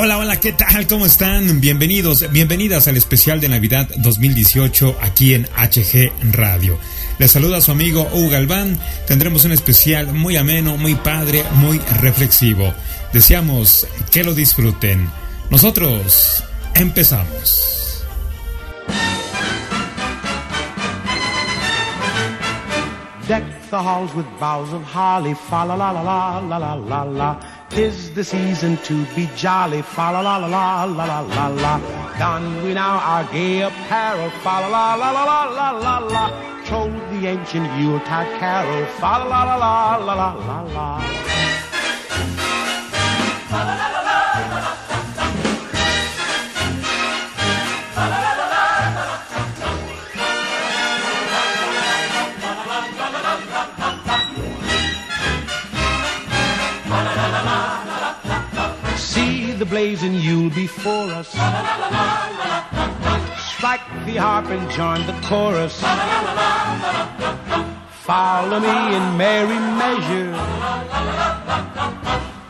Hola, hola, ¿qué tal? ¿Cómo están? Bienvenidos, bienvenidas al especial de Navidad 2018 aquí en HG Radio. Les saluda su amigo Hugo Galván. Tendremos un especial muy ameno, muy padre, muy reflexivo. Deseamos que lo disfruten. Nosotros empezamos. Deck the halls with of holly, fa la la la la la la la. Tis the season to be jolly, fa la la la la la la la la. Don we now our gay apparel, fa la la la la la la la la. Troll the ancient Yuletide carol, fa la la la la la la la la. The blazing Yule before us. Strike the harp and join the chorus. Follow me in merry measure.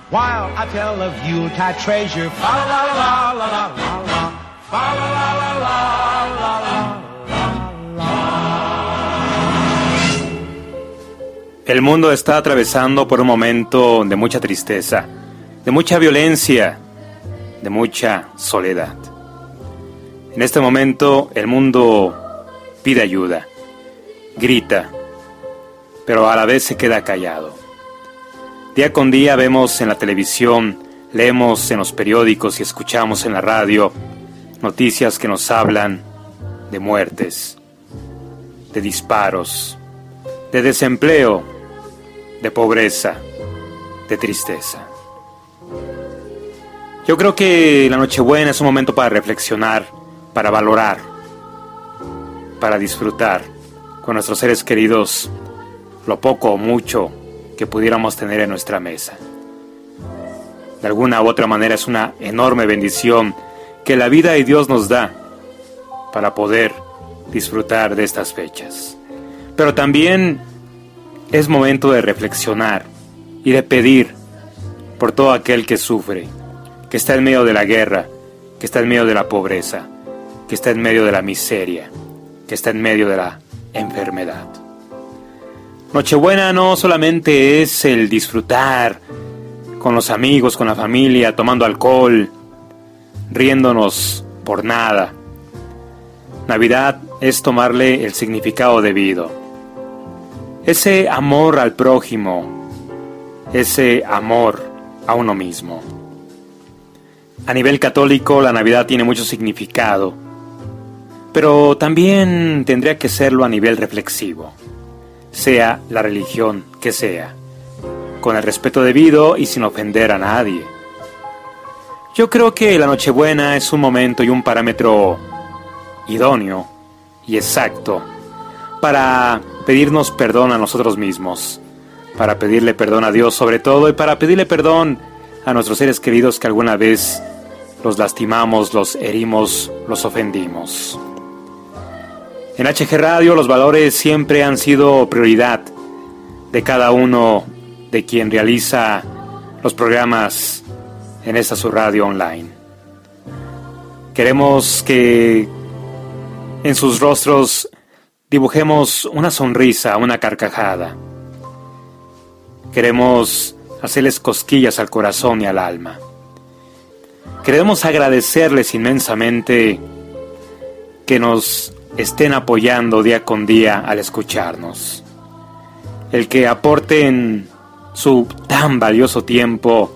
While I tell of Yuletide treasure. La la la la la. El mundo está atravesando por un momento de mucha tristeza, de mucha violencia, de mucha soledad. En este momento el mundo pide ayuda, grita, pero a la vez se queda callado. Día con día vemos en la televisión, leemos en los periódicos y escuchamos en la radio noticias que nos hablan de muertes, de disparos, de desempleo, de pobreza, de tristeza. Yo creo que la Nochebuena es un momento para reflexionar, para valorar, para disfrutar con nuestros seres queridos lo poco o mucho que pudiéramos tener en nuestra mesa. De alguna u otra manera es una enorme bendición que la vida y Dios nos da para poder disfrutar de estas fechas. Pero también es momento de reflexionar y de pedir por todo aquel que sufre, que está en medio de la guerra, que está en medio de la pobreza, que está en medio de la miseria, que está en medio de la enfermedad. Nochebuena no solamente es el disfrutar con los amigos, con la familia, tomando alcohol, riéndonos por nada. Navidad es tomarle el significado debido. Ese amor al prójimo, ese amor a uno mismo. A nivel católico la Navidad tiene mucho significado, pero también tendría que serlo a nivel reflexivo, sea la religión que sea, con el respeto debido y sin ofender a nadie. Yo creo que la Nochebuena es un momento y un parámetro idóneo y exacto para pedirnos perdón a nosotros mismos, para pedirle perdón a Dios sobre todo y para pedirle perdón a nuestros seres queridos que alguna vez los lastimamos, los herimos, los ofendimos. En HG Radio los valores siempre han sido prioridad de cada uno de quien realiza los programas en esta su radio online. Queremos que en sus rostros dibujemos una sonrisa, una carcajada. Queremos hacerles cosquillas al corazón y al alma. Queremos agradecerles inmensamente que nos estén apoyando día con día al escucharnos. El que aporten su tan valioso tiempo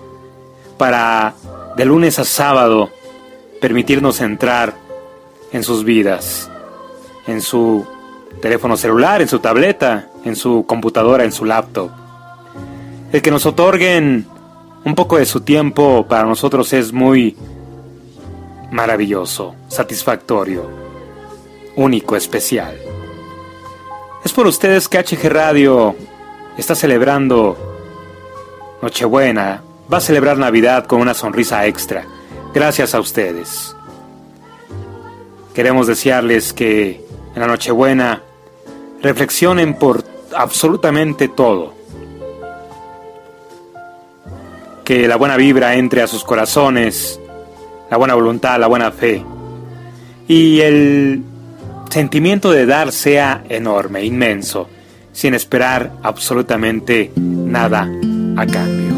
para de lunes a sábado permitirnos entrar en sus vidas, en su teléfono celular, en su tableta, en su computadora, en su laptop. El que nos otorguen un poco de su tiempo para nosotros es muy maravilloso, satisfactorio, único, especial. Es por ustedes que HG Radio está celebrando Nochebuena, va a celebrar Navidad con una sonrisa extra. Gracias a ustedes. Queremos desearles que en la Nochebuena reflexionen por absolutamente todo. Que la buena vibra entre a sus corazones, la buena voluntad, la buena fe. Y el sentimiento de dar sea enorme, inmenso, sin esperar absolutamente nada a cambio.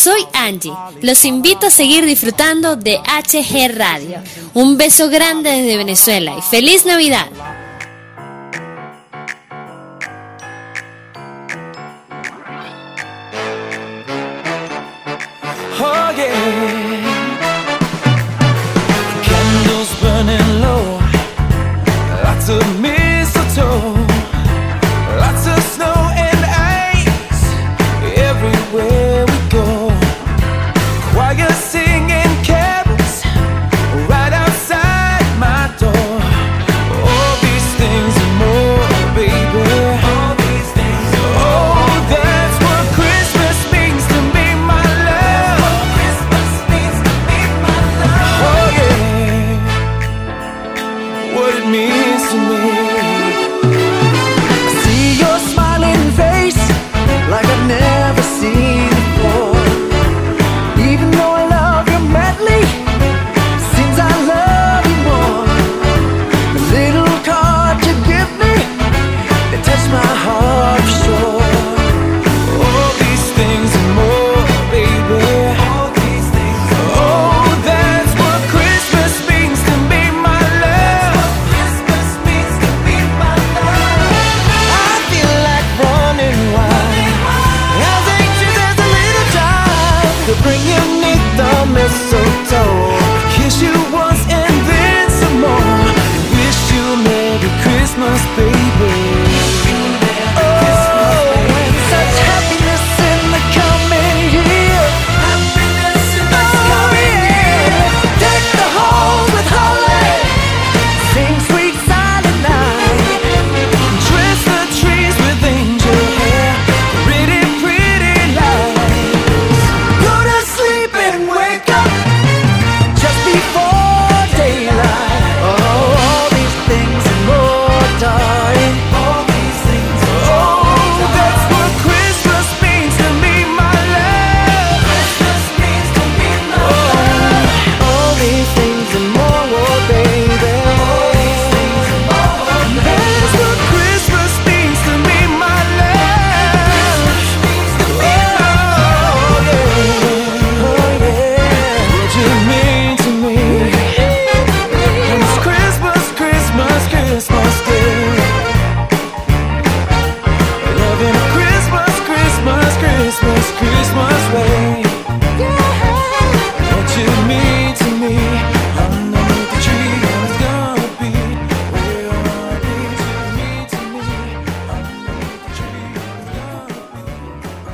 Soy Angie. Los invito a seguir disfrutando de HG Radio. Un beso grande desde Venezuela y feliz Navidad.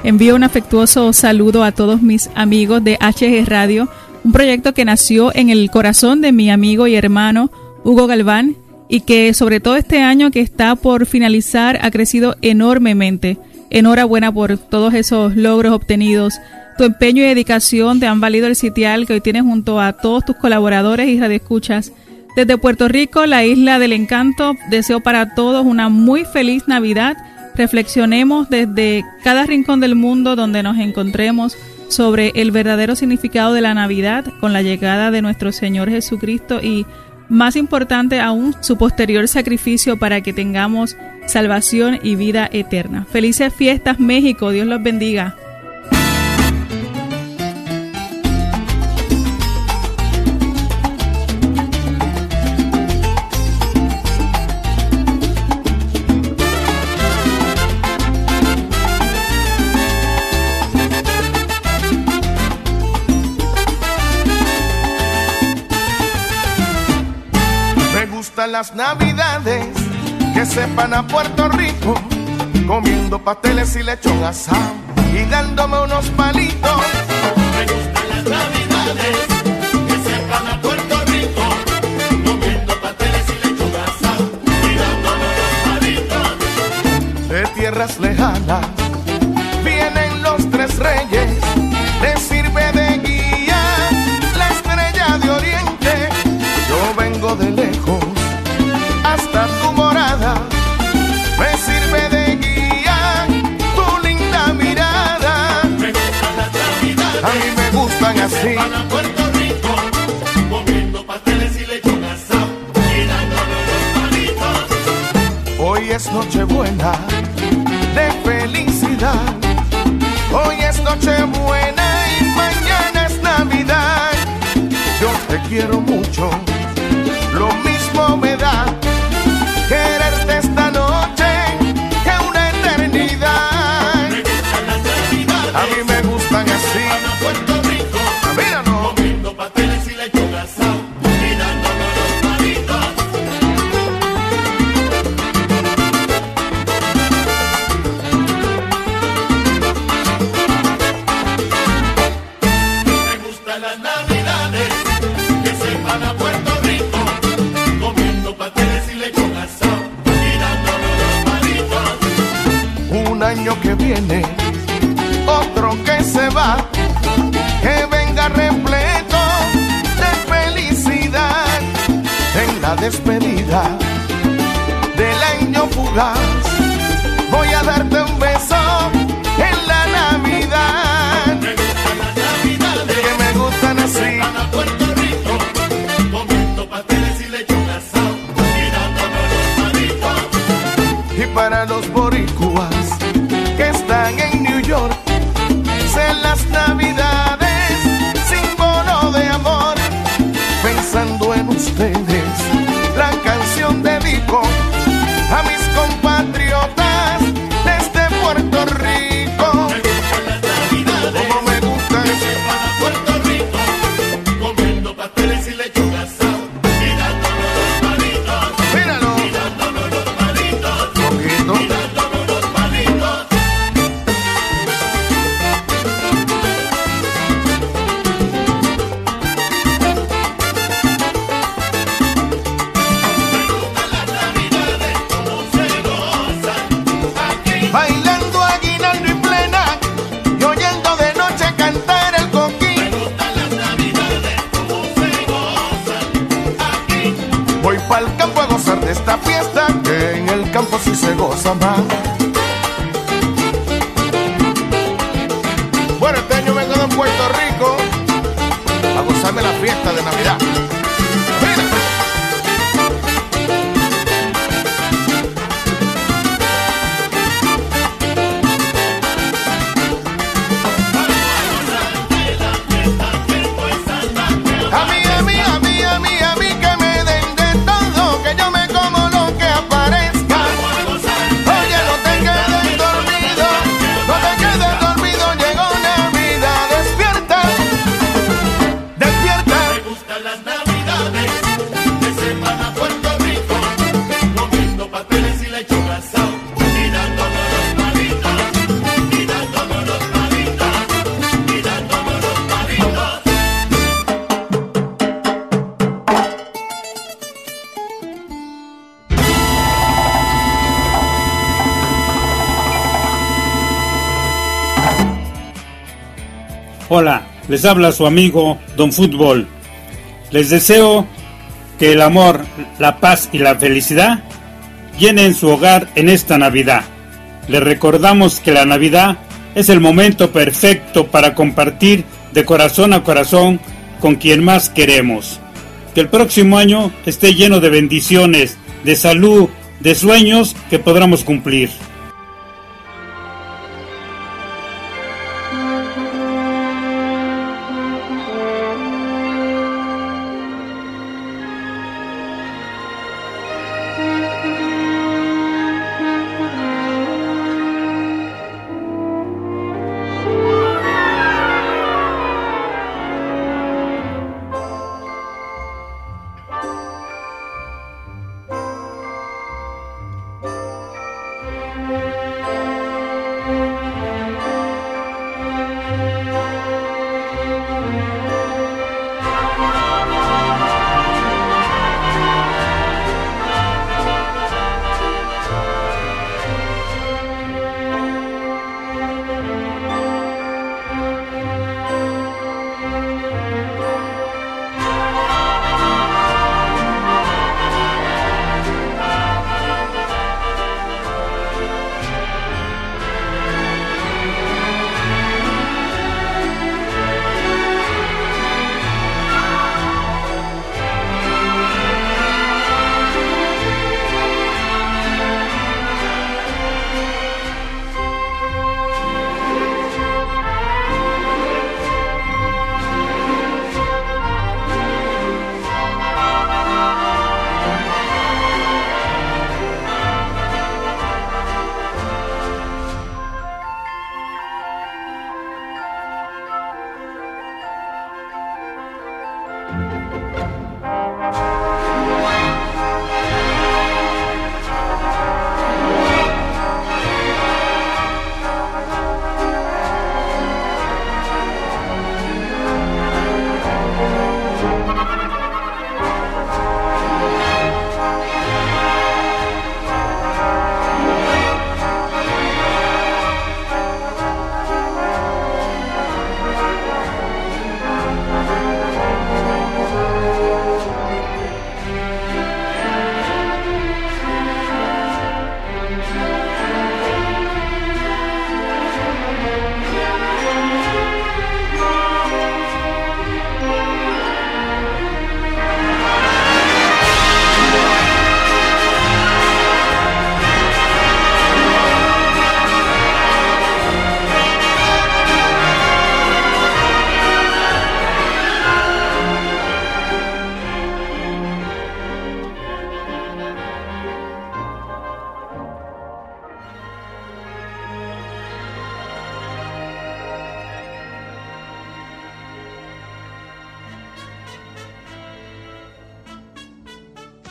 Envío un afectuoso saludo a todos mis amigos de HG Radio, un proyecto que nació en el corazón de mi amigo y hermano Hugo Galván y que sobre todo este año que está por finalizar ha crecido enormemente. Enhorabuena por todos esos logros obtenidos. Tu empeño y dedicación te han valido el sitial que hoy tienes junto a todos tus colaboradores y radioescuchas. Desde Puerto Rico, la isla del encanto, deseo para todos una muy feliz Navidad reflexionemos desde cada rincón del mundo donde nos encontremos sobre el verdadero significado de la Navidad con la llegada de nuestro Señor Jesucristo y más importante aún su posterior sacrificio para que tengamos salvación y vida eterna. Felices fiestas México, Dios los bendiga. Las navidades que sepan a Puerto Rico, comiendo pasteles y lechón asado y dándome unos palitos. Me gustan las navidades que sepan a Puerto Rico, comiendo pasteles y lechón asado y dándome unos palitos. De tierras lejanas Hoy es Nochebuena de felicidad. Hoy es Nochebuena y mañana es Navidad. Yo te quiero mucho, Y para los boricuas que están en New York, en las navidades, Bueno, este año quedo en Puerto Rico a gozarme la fiesta de Navidad. Les habla su amigo Don Fútbol. Les deseo que el amor, la paz y la felicidad llenen su hogar en esta Navidad. Les recordamos que la Navidad es el momento perfecto para compartir de corazón a corazón con quien más queremos. Que el próximo año esté lleno de bendiciones, de salud, de sueños que podamos cumplir.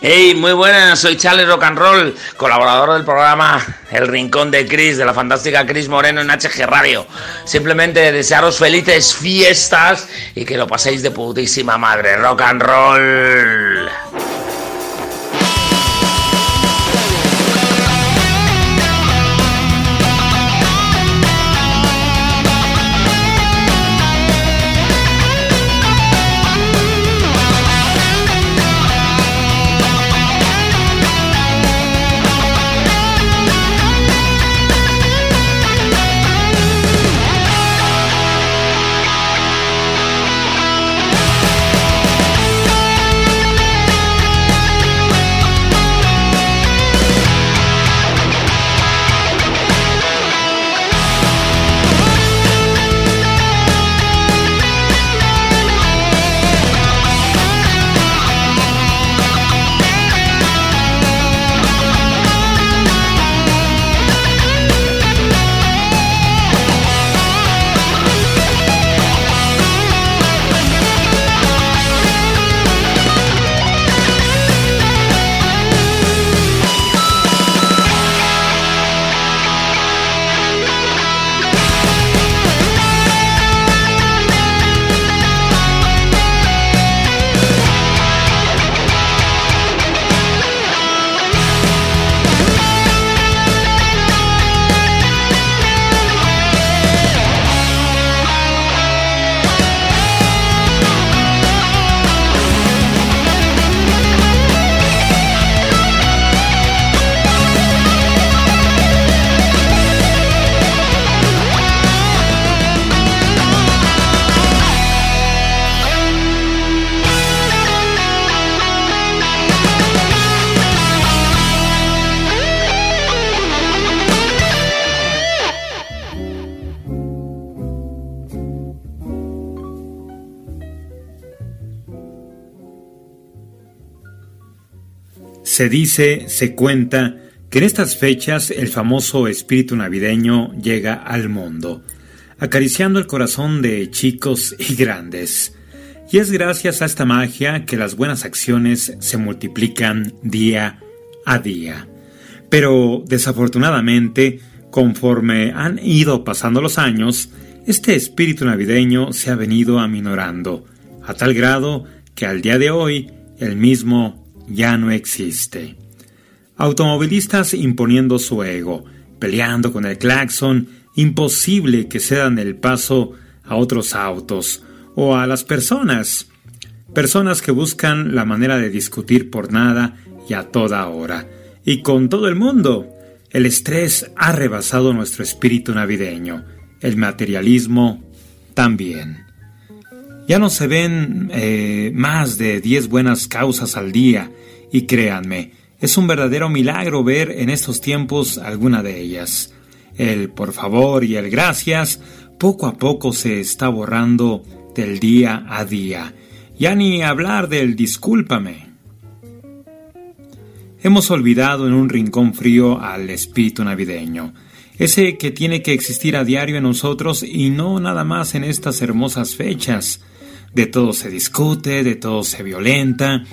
Hey, muy buenas, soy Charlie Rock and Roll, colaborador del programa El Rincón de Chris, de la fantástica Chris Moreno en HG Radio. Simplemente desearos felices fiestas y que lo paséis de putísima madre. Rock and roll. Se dice, se cuenta, que en estas fechas el famoso espíritu navideño llega al mundo, acariciando el corazón de chicos y grandes. Y es gracias a esta magia que las buenas acciones se multiplican día a día. Pero desafortunadamente, conforme han ido pasando los años, este espíritu navideño se ha venido aminorando, a tal grado que al día de hoy el mismo ya no existe. Automovilistas imponiendo su ego, peleando con el claxon, imposible que cedan el paso a otros autos o a las personas. Personas que buscan la manera de discutir por nada y a toda hora. Y con todo el mundo. El estrés ha rebasado nuestro espíritu navideño el materialismo también. Ya no se ven eh, más de 10 buenas causas al día, y créanme, es un verdadero milagro ver en estos tiempos alguna de ellas. El por favor y el gracias poco a poco se está borrando del día a día. Ya ni hablar del discúlpame. Hemos olvidado en un rincón frío al espíritu navideño ese que tiene que existir a diario en nosotros y no nada más en estas hermosas fechas. De todo se discute, de todo se violenta.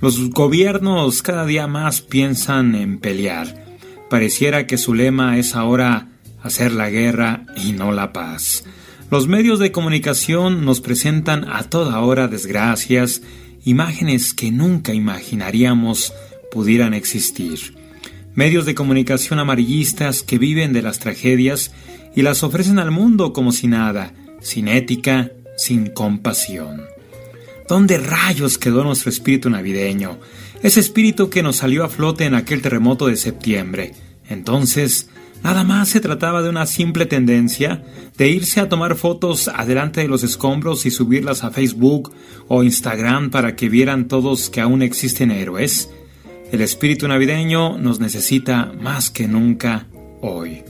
Los gobiernos cada día más piensan en pelear. Pareciera que su lema es ahora hacer la guerra y no la paz. Los medios de comunicación nos presentan a toda hora desgracias, imágenes que nunca imaginaríamos pudieran existir medios de comunicación amarillistas que viven de las tragedias y las ofrecen al mundo como si nada, sin ética, sin compasión. ¿Dónde rayos quedó nuestro espíritu navideño? Ese espíritu que nos salió a flote en aquel terremoto de septiembre. Entonces, nada más se trataba de una simple tendencia de irse a tomar fotos adelante de los escombros y subirlas a Facebook o Instagram para que vieran todos que aún existen héroes. El espíritu navideño nos necesita más que nunca hoy.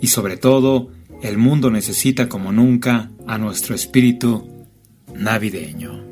Y sobre todo, el mundo necesita como nunca a nuestro espíritu navideño.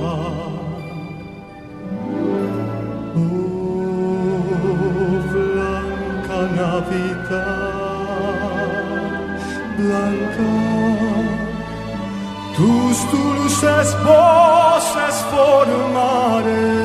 tus dulces voces formaré.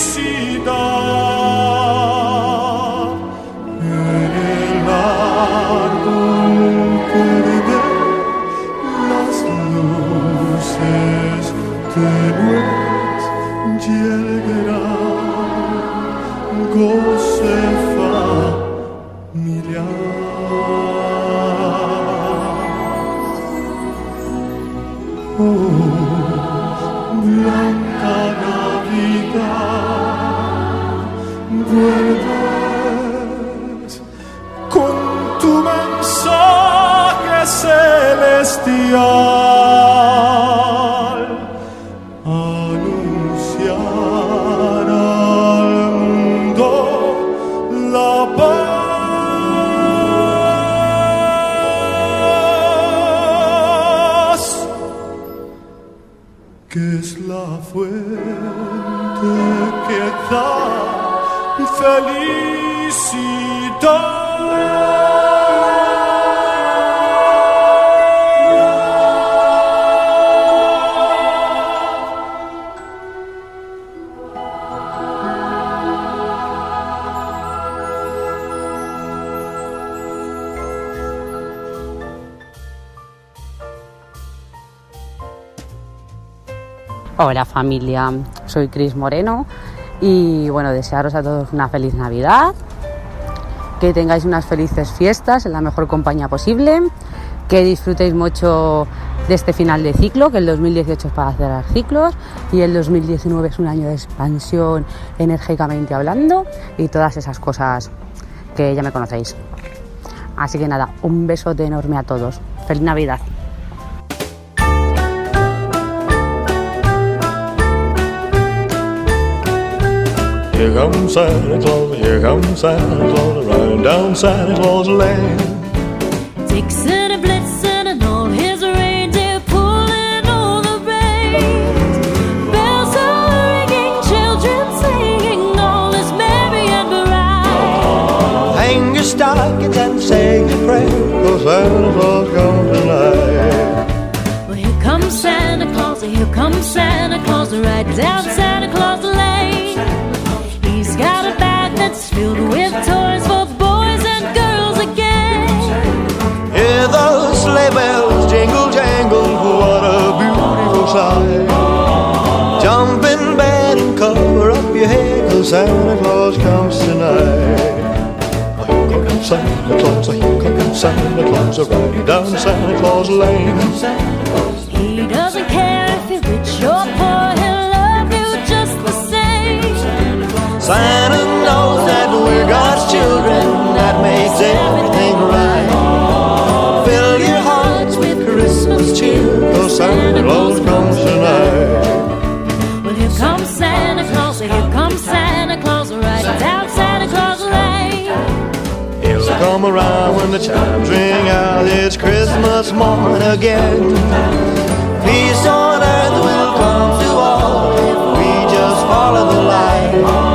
see Hola familia, soy Cris Moreno y bueno, desearos a todos una feliz Navidad, que tengáis unas felices fiestas en la mejor compañía posible, que disfrutéis mucho de este final de ciclo, que el 2018 es para cerrar ciclos y el 2019 es un año de expansión enérgicamente hablando y todas esas cosas que ya me conocéis. Así que nada, un besote enorme a todos. Feliz Navidad. Here comes Santa Claus, here comes Santa Claus, riding down Santa Claus Lane. Dixon and Blitzen and all his reindeer pulling all the reins. Bells are ringing, children singing, all is merry and bright. Hang your stockings and say your prayer, cause Santa Claus comes tonight. Well, here comes Santa Claus, here comes Santa Claus, right down Santa Claus cause Santa Claus comes tonight. Here comes Santa Claus, here comes Santa Claus, riding down Santa Claus Lane. He doesn't care if you're rich or poor, he'll love you just the same. Santa knows that we're God's children, that makes everything right. Fill your hearts with Christmas cheer, cause Santa Claus comes tonight. Come around when the chimes ring out, it's Christmas morn again. Peace on earth will come to all if we just follow the light.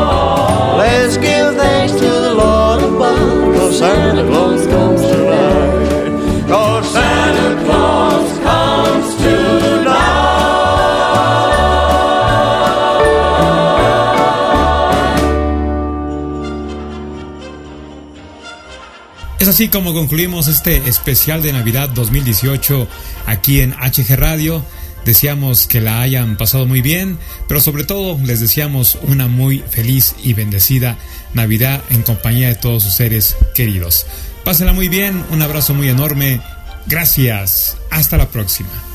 Es así como concluimos este especial de Navidad 2018 aquí en HG Radio. Deseamos que la hayan pasado muy bien, pero sobre todo les deseamos una muy feliz y bendecida Navidad en compañía de todos sus seres queridos. Pásenla muy bien, un abrazo muy enorme. Gracias. Hasta la próxima.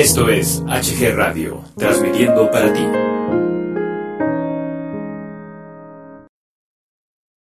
Esto es HG Radio, transmitiendo para ti.